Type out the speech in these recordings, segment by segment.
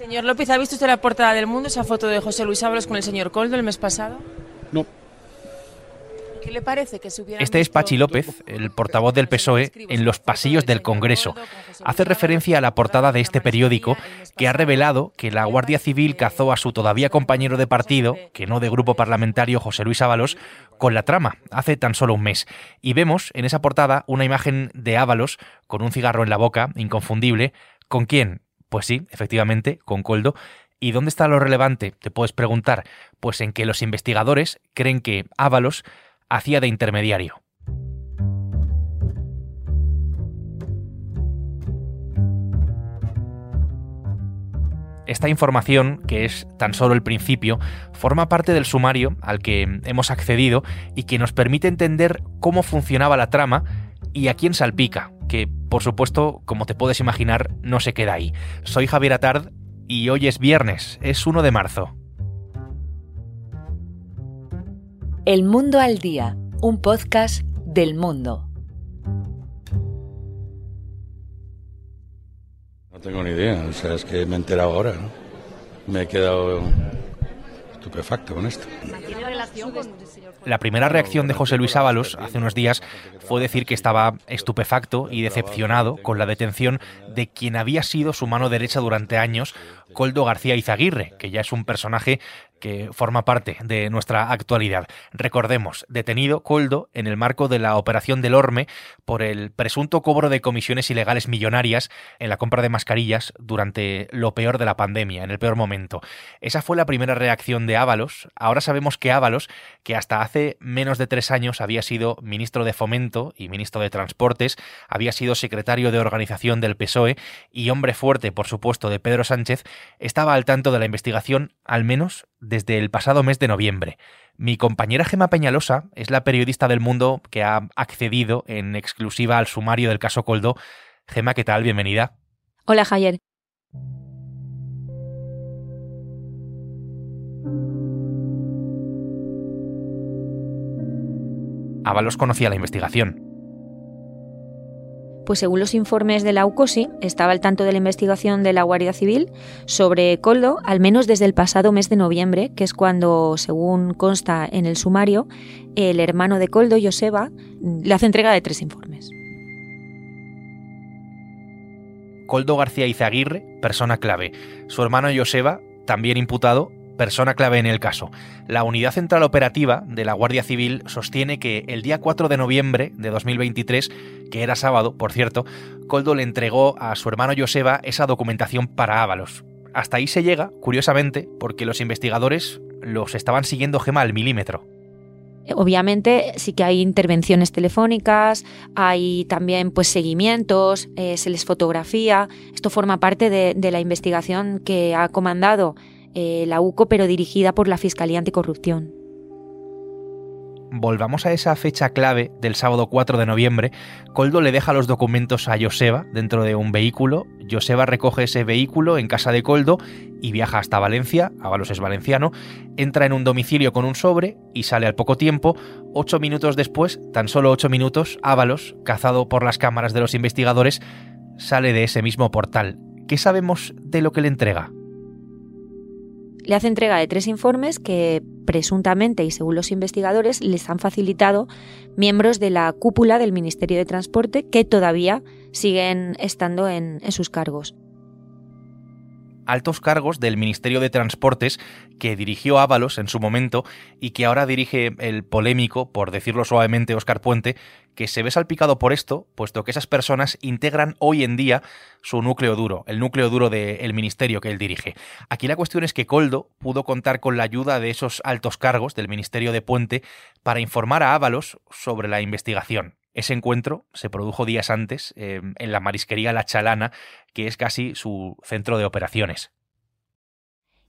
Señor López, ¿ha visto usted la portada del mundo, esa foto de José Luis Ábalos con el señor Coldo el mes pasado? No. ¿Qué le parece que se hubiera Este es Pachi López, el portavoz del PSOE, en los pasillos del Congreso. Hace referencia a la portada de este periódico que ha revelado que la Guardia Civil cazó a su todavía compañero de partido, que no de grupo parlamentario, José Luis Ábalos, con la trama, hace tan solo un mes. Y vemos en esa portada una imagen de Ábalos con un cigarro en la boca, inconfundible. ¿Con quién? Pues sí, efectivamente, con Coldo. ¿Y dónde está lo relevante? Te puedes preguntar. Pues en que los investigadores creen que Ábalos hacía de intermediario. Esta información, que es tan solo el principio, forma parte del sumario al que hemos accedido y que nos permite entender cómo funcionaba la trama y a quién salpica, que por supuesto, como te puedes imaginar, no se queda ahí. Soy Javier Atard y hoy es viernes, es 1 de marzo. El Mundo al Día, un podcast del mundo. No tengo ni idea, o sea, es que me he enterado ahora, ¿no? Me he quedado estupefacto con esto. La primera reacción de José Luis Ábalos hace unos días fue decir que estaba estupefacto y decepcionado con la detención de quien había sido su mano derecha durante años, Coldo García Izaguirre, que ya es un personaje que forma parte de nuestra actualidad. Recordemos, detenido Coldo en el marco de la operación del Orme por el presunto cobro de comisiones ilegales millonarias en la compra de mascarillas durante lo peor de la pandemia, en el peor momento. Esa fue la primera reacción de Ábalos. Ahora sabemos que Ábalos, que hasta hace menos de tres años había sido ministro de Fomento y ministro de Transportes, había sido secretario de organización del PSOE y hombre fuerte, por supuesto, de Pedro Sánchez, estaba al tanto de la investigación, al menos desde el pasado mes de noviembre. Mi compañera Gema Peñalosa es la periodista del mundo que ha accedido en exclusiva al sumario del caso Coldo. Gema, ¿qué tal? Bienvenida. Hola Javier. Ábalos conocía la investigación. Pues según los informes de la UCOSI, estaba al tanto de la investigación de la Guardia Civil sobre Coldo, al menos desde el pasado mes de noviembre, que es cuando, según consta en el sumario, el hermano de Coldo, Joseba, le hace entrega de tres informes. Coldo García Izaguirre, persona clave. Su hermano Joseba, también imputado, persona clave en el caso. La Unidad Central Operativa de la Guardia Civil sostiene que el día 4 de noviembre de 2023, que era sábado, por cierto, Coldo le entregó a su hermano Joseba esa documentación para Ábalos. Hasta ahí se llega, curiosamente, porque los investigadores los estaban siguiendo gema al milímetro. Obviamente sí que hay intervenciones telefónicas, hay también pues seguimientos, eh, se les fotografía. Esto forma parte de la investigación que ha comandado eh, la UCO, pero dirigida por la Fiscalía Anticorrupción. Volvamos a esa fecha clave del sábado 4 de noviembre. Coldo le deja los documentos a Joseba dentro de un vehículo. Joseba recoge ese vehículo en casa de Coldo y viaja hasta Valencia. Ábalos es valenciano. Entra en un domicilio con un sobre y sale al poco tiempo. Ocho minutos después, tan solo ocho minutos, Ábalos, cazado por las cámaras de los investigadores, sale de ese mismo portal. ¿Qué sabemos de lo que le entrega? Le hace entrega de tres informes que presuntamente y según los investigadores les han facilitado miembros de la cúpula del Ministerio de Transporte que todavía siguen estando en, en sus cargos. Altos cargos del Ministerio de Transportes que dirigió Ábalos en su momento y que ahora dirige el polémico, por decirlo suavemente, Óscar Puente, que se ve salpicado por esto, puesto que esas personas integran hoy en día su núcleo duro, el núcleo duro del ministerio que él dirige. Aquí la cuestión es que Coldo pudo contar con la ayuda de esos altos cargos del Ministerio de Puente para informar a Ábalos sobre la investigación. Ese encuentro se produjo días antes eh, en la marisquería La Chalana, que es casi su centro de operaciones.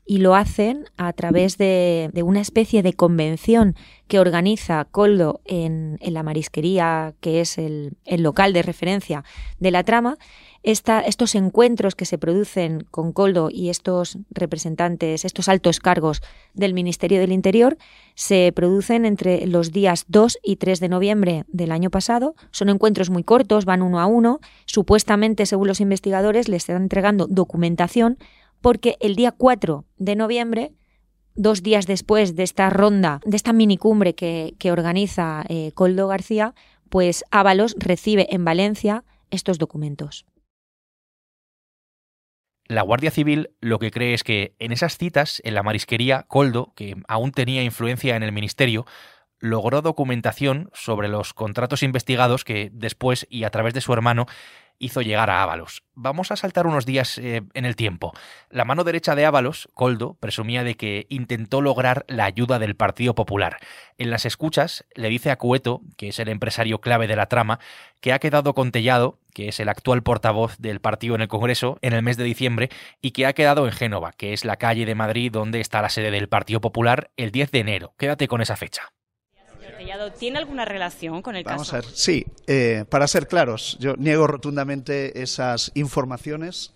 Y lo hacen a través de, una especie de convención que organiza Coldo en, la marisquería, que es el, local de referencia de la trama. Estos encuentros que se producen con Coldo y estos representantes, estos altos cargos del Ministerio del Interior, se producen entre los días 2 y 3 de noviembre del año pasado. Son encuentros muy cortos, van uno a uno. Supuestamente, según los investigadores, les están entregando documentación porque el día 4 de noviembre, dos días después de esta ronda, de esta minicumbre que, que organiza eh, Coldo García, pues Ábalos recibe en Valencia estos documentos. La Guardia Civil lo que cree es que en esas citas, en la marisquería, Coldo, que aún tenía influencia en el ministerio, logró documentación sobre los contratos investigados que después y a través de su hermano hizo llegar a Ábalos. Vamos a saltar unos días eh, en el tiempo. La mano derecha de Ábalos, Coldo, presumía de que intentó lograr la ayuda del Partido Popular. En las escuchas le dice a Cueto, que es el empresario clave de la trama, que ha quedado con Tellado, que es el actual portavoz del partido en el Congreso, en el mes de diciembre, y que ha quedado en Génova, que es la calle de Madrid donde está la sede del Partido Popular, el 10 de enero. Quédate con esa fecha. ¿Tiene alguna relación con el Vamos caso? a ver, sí. Eh, para ser claros, yo niego rotundamente esas informaciones.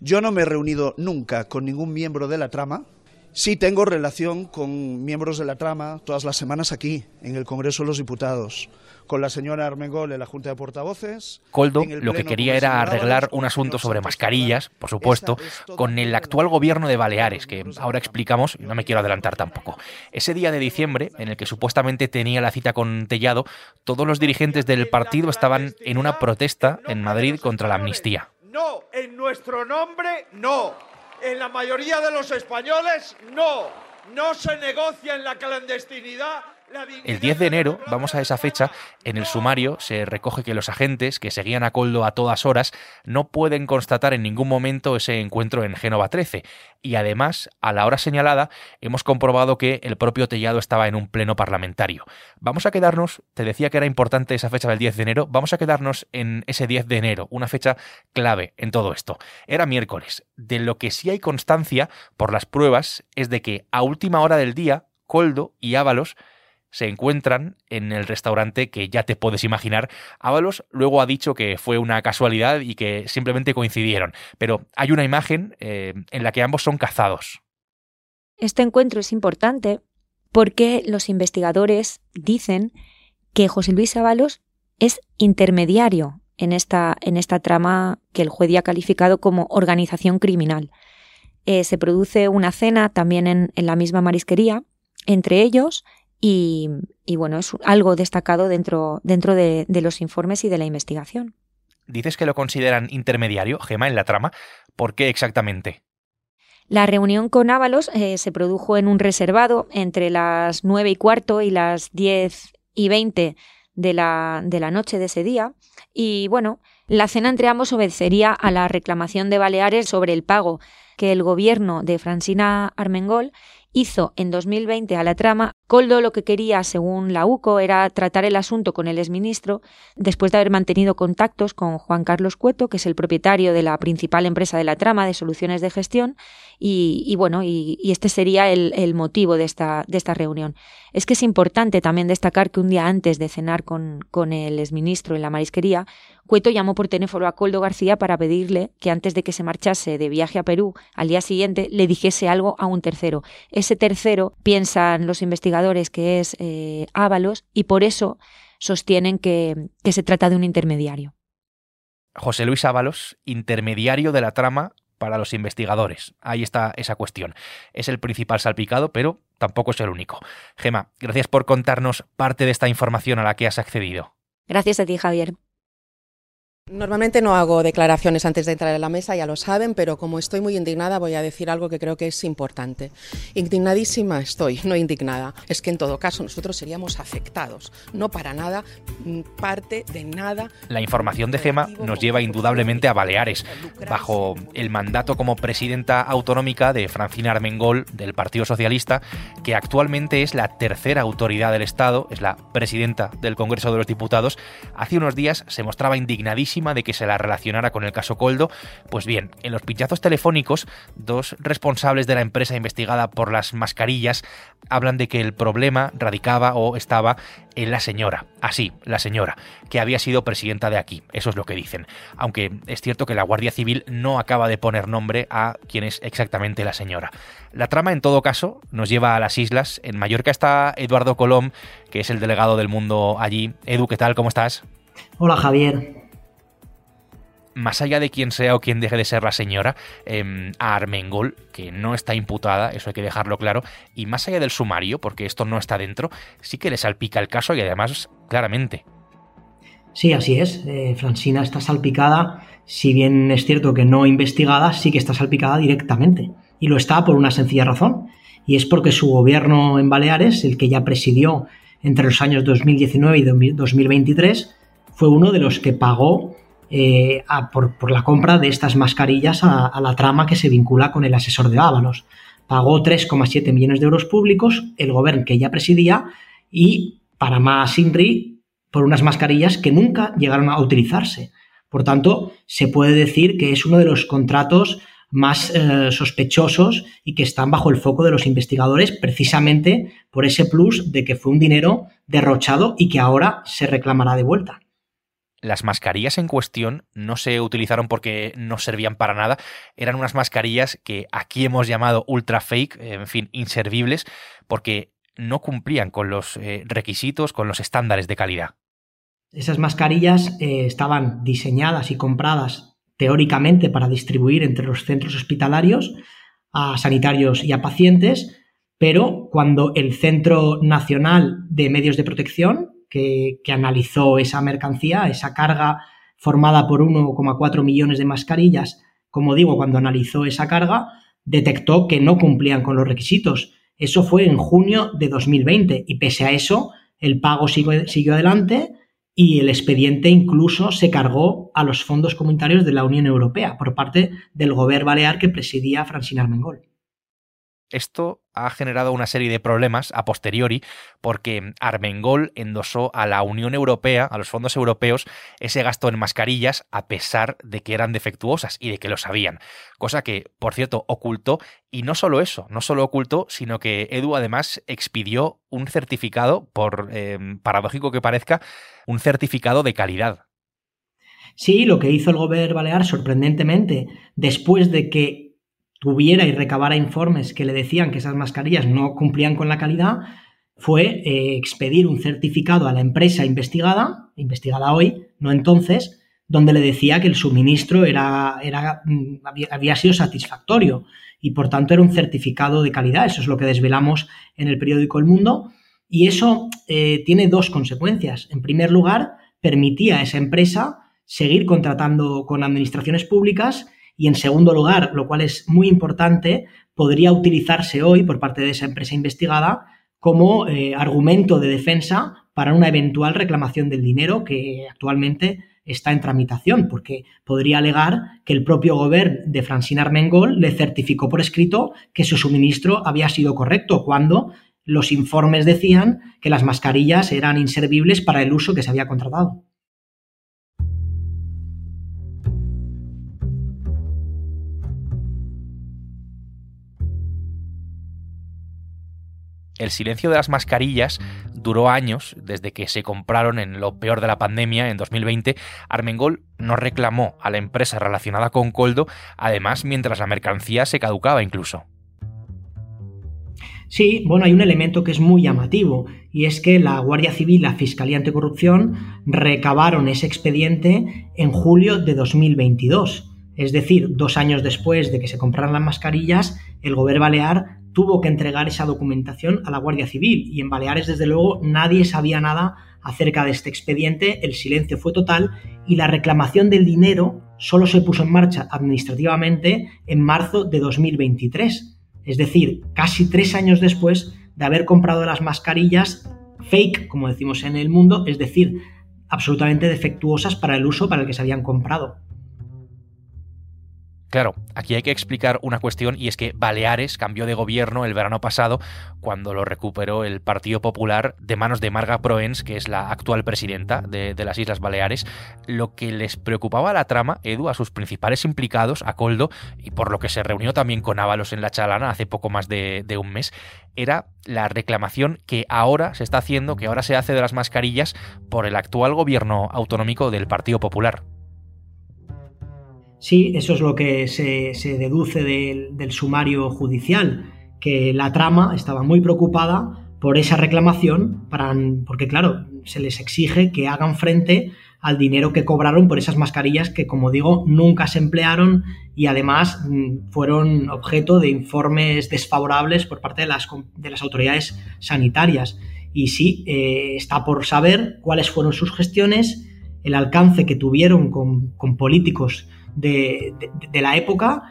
Yo no me he reunido nunca con ningún miembro de la trama. Sí tengo relación con miembros de la trama todas las semanas aquí, en el Congreso de los Diputados, con la señora Armengol en la Junta de Portavoces. Coldo lo que quería era arreglar un asunto sobre mascarillas, por supuesto, con el actual gobierno de Baleares, que ahora explicamos y no me quiero adelantar tampoco. Ese día de diciembre, en el que supuestamente tenía la cita con Tellado, todos los dirigentes del partido estaban en una protesta en Madrid contra la amnistía. No, en nuestro nombre no. En la mayoría de los españoles no. No se negocia en la clandestinidad. El 10 de enero, vamos a esa fecha, en el sumario se recoge que los agentes que seguían a Coldo a todas horas no pueden constatar en ningún momento ese encuentro en Génova 13. Y además, a la hora señalada, hemos comprobado que el propio Tellado estaba en un pleno parlamentario. Vamos a quedarnos, te decía que era importante esa fecha del 10 de enero, vamos a quedarnos en ese 10 de enero, una fecha clave en todo esto. Era miércoles. De lo que sí hay constancia, por las pruebas, es de que a última hora del día, Coldo y Ábalos se encuentran en el restaurante que ya te puedes imaginar. Ábalos luego ha dicho que fue una casualidad y que simplemente coincidieron, pero hay una imagen eh, en la que ambos son cazados. Este encuentro es importante porque los investigadores dicen que José Luis Ábalos es intermediario en esta, en esta trama que el juez ya ha calificado como organización criminal. Eh, se produce una cena también en, en la misma marisquería entre ellos y, y bueno, es algo destacado dentro, dentro de, de los informes y de la investigación. Dices que lo consideran intermediario, Gema, en la trama. ¿Por qué exactamente? La reunión con Ábalos eh, se produjo en un reservado entre las nueve y cuarto y las diez y veinte de la, de la noche de ese día. Y bueno, la cena entre ambos obedecería a la reclamación de Baleares sobre el pago que el gobierno de Francina Armengol hizo en 2020 a la trama. Coldo lo que quería, según la UCO, era tratar el asunto con el exministro después de haber mantenido contactos con Juan Carlos Cueto, que es el propietario de la principal empresa de la trama de soluciones de gestión, y, bueno, y, este sería el, el motivo de esta, de esta reunión. Es que es importante también destacar que un día antes de cenar con, con el exministro en la marisquería, Cueto llamó por teléfono a Coldo García para pedirle que antes de que se marchase de viaje a Perú al día siguiente le dijese algo a un tercero. Ese tercero piensan los investigadores que es eh, Ábalos y por eso sostienen que, que se trata de un intermediario. José Luis Ábalos, intermediario de la trama para los investigadores. Ahí está esa cuestión. Es el principal salpicado, pero tampoco es el único. Gema, gracias por contarnos parte de esta información a la que has accedido. Gracias a ti, Javier. Normalmente no hago declaraciones antes de entrar en la mesa, ya lo saben, pero como estoy muy indignada voy a decir algo que creo que es importante. Indignadísima estoy, no indignada. Es que en todo caso nosotros seríamos afectados, no para nada, parte de nada. La información de Gema nos lleva indudablemente a Baleares, bajo el mandato como presidenta autonómica de Francina Armengol del Partido Socialista, que actualmente es la tercera autoridad del Estado, es la presidenta del Congreso de los Diputados. Hace unos días se mostraba indignadísima de que se la relacionara con el caso Coldo. Pues bien, en los pinchazos telefónicos, dos responsables de la empresa investigada por las mascarillas hablan de que el problema radicaba o estaba en la señora, así, la señora, que había sido presidenta de aquí, eso es lo que dicen. Aunque es cierto que la Guardia Civil no acaba de poner nombre a quién es exactamente la señora. La trama, en todo caso, nos lleva a las islas. En Mallorca está Eduardo Colom, que es el delegado del mundo allí. Edu, ¿qué tal? ¿Cómo estás? Hola, Javier. Más allá de quién sea o quién deje de ser la señora, em, a Armengol, que no está imputada, eso hay que dejarlo claro, y más allá del sumario, porque esto no está dentro, sí que le salpica el caso y además claramente. Sí, así es. Eh, Francina está salpicada, si bien es cierto que no investigada, sí que está salpicada directamente. Y lo está por una sencilla razón, y es porque su gobierno en Baleares, el que ya presidió entre los años 2019 y 2023, fue uno de los que pagó eh, por, la compra de estas mascarillas a, la trama que se vincula con el asesor de Ábalos. Pagó 3,7 millones de euros públicos el gobierno que ella presidía y para más INRI por unas mascarillas que nunca llegaron a utilizarse. Por tanto, se puede decir que es uno de los contratos más eh, sospechosos y que están bajo el foco de los investigadores precisamente por ese plus de que fue un dinero derrochado y que ahora se reclamará de vuelta. Las mascarillas en cuestión no se utilizaron porque no servían para nada, eran unas mascarillas que aquí hemos llamado ultra fake, en fin, inservibles, porque no cumplían con los eh, requisitos, con los estándares de calidad. Esas mascarillas eh, estaban diseñadas y compradas teóricamente para distribuir entre los centros hospitalarios a sanitarios y a pacientes, pero cuando el Centro Nacional de Medios de Protección, que, analizó esa mercancía, esa carga formada por 1,4 millones de mascarillas, como digo, cuando analizó esa carga, detectó que no cumplían con los requisitos. Eso fue en junio de 2020 y pese a eso, el pago siguió, siguió adelante y el expediente incluso se cargó a los fondos comunitarios de la Unión Europea por parte del gobierno balear que presidía Francina Armengol. Esto ha generado una serie de problemas a posteriori porque Armengol endosó a la Unión Europea, a los fondos europeos, ese gasto en mascarillas a pesar de que eran defectuosas y de que lo sabían. Cosa que, por cierto, ocultó y no solo eso, no solo ocultó, sino que Edu además expidió un certificado, por em, paradójico que parezca, un certificado de calidad. Sí, lo que hizo el gobierno balear sorprendentemente, después de que tuviera y recabara informes que le decían que esas mascarillas no cumplían con la calidad, fue eh, expedir un certificado a la empresa investigada, investigada hoy, no entonces, donde le decía que el suministro era, era, mm, había, sido satisfactorio y por tanto era un certificado de calidad. Eso es lo que desvelamos en el periódico El Mundo. Y eso eh, tiene dos consecuencias. En primer lugar, permitía a esa empresa seguir contratando con administraciones públicas y en segundo lugar, lo cual es muy importante, podría utilizarse hoy por parte de esa empresa investigada como eh, argumento de defensa para una eventual reclamación del dinero que actualmente está en tramitación, porque podría alegar que el propio gobierno de Francine Armengol le certificó por escrito que su suministro había sido correcto, cuando los informes decían que las mascarillas eran inservibles para el uso que se había contratado. El silencio de las mascarillas duró años, desde que se compraron en lo peor de la pandemia, en 2020. Armengol no reclamó a la empresa relacionada con Coldo, además mientras la mercancía se caducaba incluso. Sí, bueno, hay un elemento que es muy llamativo y es que la Guardia Civil, la Fiscalía Anticorrupción, recabaron ese expediente en julio de 2022. Es decir, dos años después de que se compraran las mascarillas, el gobierno balear tuvo que entregar esa documentación a la Guardia Civil y en Baleares, desde luego, nadie sabía nada acerca de este expediente, el silencio fue total y la reclamación del dinero solo se puso en marcha administrativamente en marzo de 2023, es decir, casi tres años después de haber comprado las mascarillas fake, como decimos en el mundo, es decir, absolutamente defectuosas para el uso para el que se habían comprado. Claro, aquí hay que explicar una cuestión y es que Baleares cambió de gobierno el verano pasado cuando lo recuperó el Partido Popular de manos de Marga Proens, que es la actual presidenta de, las Islas Baleares. Lo que les preocupaba a la trama, Edu, a sus principales implicados, a Coldo, y por lo que se reunió también con Ábalos en la Chalana hace poco más de, de un mes, era la reclamación que ahora se está haciendo, que ahora se hace de las mascarillas por el actual gobierno autonómico del Partido Popular. Sí, eso es lo que se, deduce del, sumario judicial, que la trama estaba muy preocupada por esa reclamación, porque claro, se les exige que hagan frente al dinero que cobraron por esas mascarillas que, como digo, nunca se emplearon y además mm, fueron objeto de informes desfavorables por parte de las, de las autoridades sanitarias. Y sí, eh, está por saber cuáles fueron sus gestiones, el alcance que tuvieron con, políticos de, la época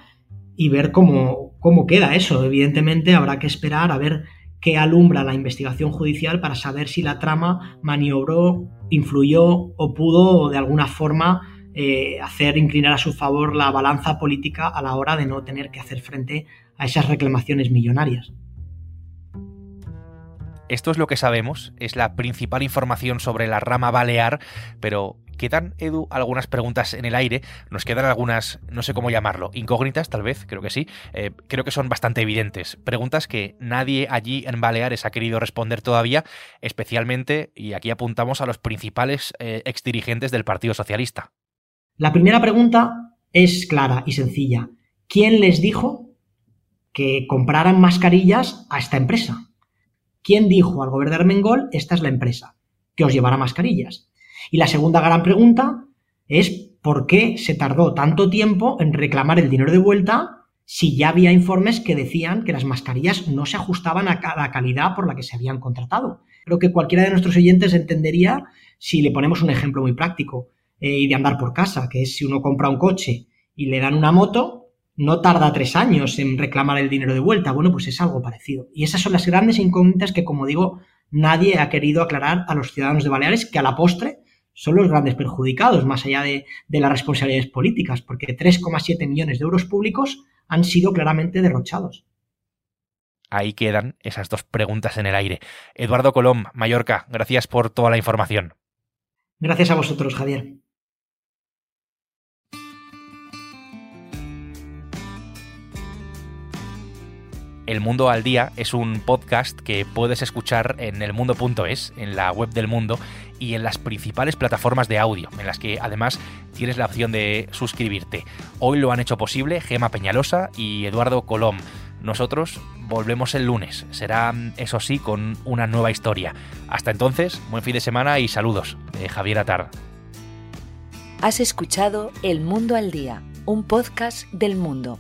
y ver cómo, cómo queda eso. Evidentemente habrá que esperar a ver qué alumbra la investigación judicial para saber si la trama maniobró, influyó o pudo de alguna forma eh, hacer inclinar a su favor la balanza política a la hora de no tener que hacer frente a esas reclamaciones millonarias. Esto es lo que sabemos, es la principal información sobre la rama balear, pero quedan, Edu, algunas preguntas en el aire, nos quedan algunas, no sé cómo llamarlo, incógnitas tal vez, creo que sí, eh, creo que son bastante evidentes, preguntas que nadie allí en Baleares ha querido responder todavía, especialmente, y aquí apuntamos a los principales eh, exdirigentes del Partido Socialista. La primera pregunta es clara y sencilla. ¿Quién les dijo que compraran mascarillas a esta empresa? ¿Quién dijo al gobierno de Armengol, esta es la empresa, que os llevará mascarillas? Y la segunda gran pregunta es por qué se tardó tanto tiempo en reclamar el dinero de vuelta si ya había informes que decían que las mascarillas no se ajustaban a la calidad por la que se habían contratado. Creo que cualquiera de nuestros oyentes entendería si le ponemos un ejemplo muy práctico eh, y de andar por casa, que es si uno compra un coche y le dan una moto, no tarda tres años en reclamar el dinero de vuelta. Bueno, pues es algo parecido. Y esas son las grandes incógnitas que, como digo, nadie ha querido aclarar a los ciudadanos de Baleares, que a la postre son los grandes perjudicados, más allá de, las responsabilidades políticas, porque 3,7 millones de euros públicos han sido claramente derrochados. Ahí quedan esas dos preguntas en el aire. Eduardo Colom, Mallorca, gracias por toda la información. Gracias a vosotros, Javier. El Mundo al Día es un podcast que puedes escuchar en elmundo.es, en la web del mundo y en las principales plataformas de audio, en las que además tienes la opción de suscribirte. Hoy lo han hecho posible Gema Peñalosa y Eduardo Colom. Nosotros volvemos el lunes, será eso sí con una nueva historia. Hasta entonces, buen fin de semana y saludos Javier Atar. Has escuchado El Mundo al Día, un podcast del mundo